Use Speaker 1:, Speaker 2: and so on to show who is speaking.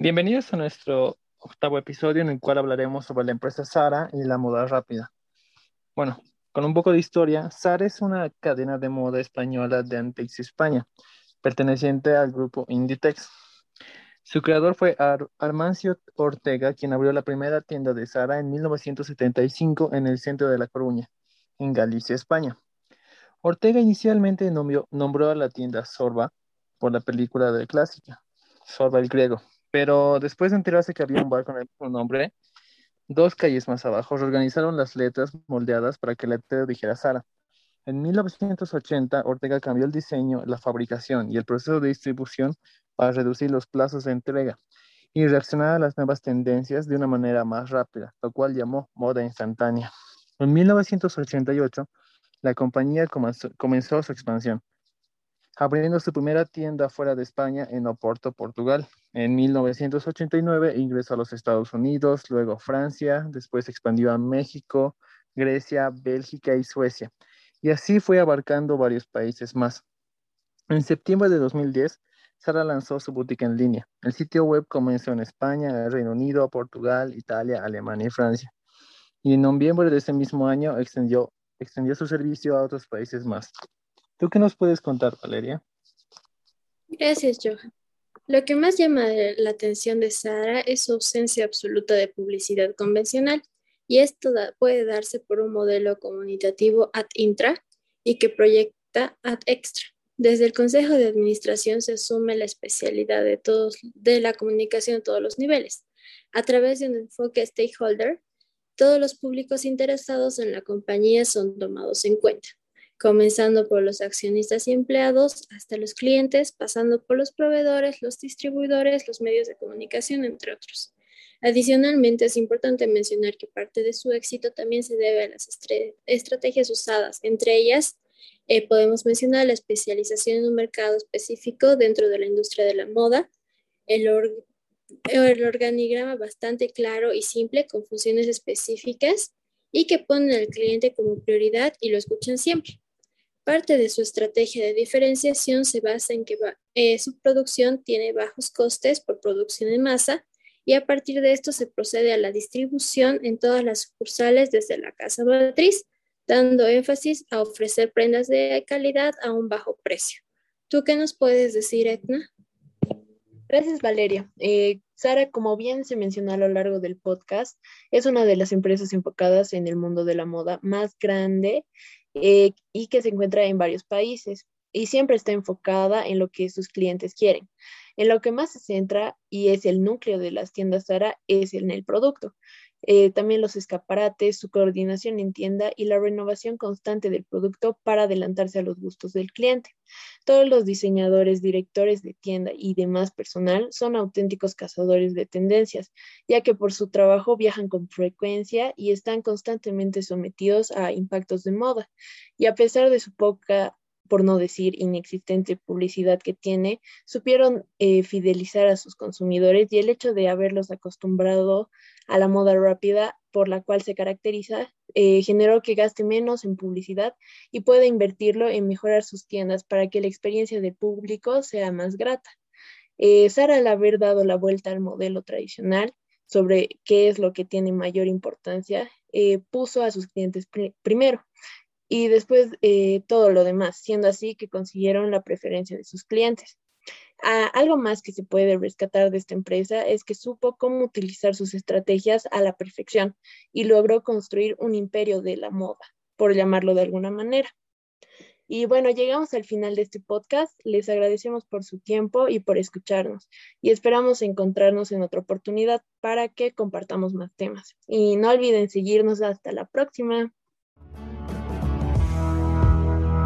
Speaker 1: Bienvenidos a nuestro octavo episodio en el cual hablaremos sobre la empresa Sara y la moda rápida. Bueno, con un poco de historia, Sara es una cadena de moda española de Antex España, perteneciente al grupo Inditex. Su creador fue Armancio Ortega, quien abrió la primera tienda de Sara en 1975 en el centro de La Coruña, en Galicia, España. Ortega inicialmente nombró a la tienda Sorba por la película de clásica, Sorba el griego, pero después de enterarse que había un bar con el mismo nombre, dos calles más abajo reorganizaron las letras moldeadas para que la letrero dijera Sara. En 1980, Ortega cambió el diseño, la fabricación y el proceso de distribución para reducir los plazos de entrega y reaccionar a las nuevas tendencias de una manera más rápida, lo cual llamó moda instantánea. En 1988, la compañía comenzó su expansión abriendo su primera tienda fuera de España en Oporto, Portugal. En 1989 ingresó a los Estados Unidos, luego Francia, después expandió a México, Grecia, Bélgica y Suecia. Y así fue abarcando varios países más. En septiembre de 2010, Sara lanzó su boutique en línea. El sitio web comenzó en España, Reino Unido, Portugal, Italia, Alemania y Francia. Y en noviembre de ese mismo año extendió, extendió su servicio a otros países más. ¿Tú qué nos puedes contar, Valeria?
Speaker 2: Gracias, Johan. Lo que más llama la atención de Sara es su ausencia absoluta de publicidad convencional, y esto puede darse por un modelo comunicativo ad intra y que proyecta ad extra. Desde el Consejo de Administración se asume la especialidad de, todos, de la comunicación a todos los niveles. A través de un enfoque stakeholder, todos los públicos interesados en la compañía son tomados en cuenta comenzando por los accionistas y empleados hasta los clientes, pasando por los proveedores, los distribuidores, los medios de comunicación, entre otros. Adicionalmente, es importante mencionar que parte de su éxito también se debe a las estrategias usadas. Entre ellas, eh, podemos mencionar la especialización en un mercado específico dentro de la industria de la moda, el, el organigrama bastante claro y simple con funciones específicas y que ponen al cliente como prioridad y lo escuchan siempre. Parte de su estrategia de diferenciación se basa en que eh, su producción tiene bajos costes por producción en masa y a partir de esto se procede a la distribución en todas las sucursales desde la casa matriz, dando énfasis a ofrecer prendas de calidad a un bajo precio. ¿Tú qué nos puedes decir, Etna?
Speaker 3: Gracias, Valeria. Eh, Sara, como bien se mencionó a lo largo del podcast, es una de las empresas enfocadas en el mundo de la moda más grande eh, y que se encuentra en varios países y siempre está enfocada en lo que sus clientes quieren. En lo que más se centra y es el núcleo de las tiendas Zara es en el producto. Eh, también los escaparates, su coordinación en tienda y la renovación constante del producto para adelantarse a los gustos del cliente. Todos los diseñadores, directores de tienda y demás personal son auténticos cazadores de tendencias, ya que por su trabajo viajan con frecuencia y están constantemente sometidos a impactos de moda. Y a pesar de su poca por no decir inexistente publicidad que tiene, supieron eh, fidelizar a sus consumidores y el hecho de haberlos acostumbrado a la moda rápida por la cual se caracteriza, eh, generó que gaste menos en publicidad y pueda invertirlo en mejorar sus tiendas para que la experiencia de público sea más grata. Eh, Sara, al haber dado la vuelta al modelo tradicional sobre qué es lo que tiene mayor importancia, puso a sus clientes primero y después eh, todo lo demás, siendo así que consiguieron la preferencia de sus clientes. Ah, algo más que se puede rescatar de esta empresa es que supo cómo utilizar sus estrategias a la perfección y logró construir un imperio de la moda, por llamarlo de alguna manera. Y bueno, llegamos al final de este podcast. Les agradecemos por su tiempo y por escucharnos. Y esperamos encontrarnos en otra oportunidad para que compartamos más temas. Y no olviden seguirnos hasta la próxima.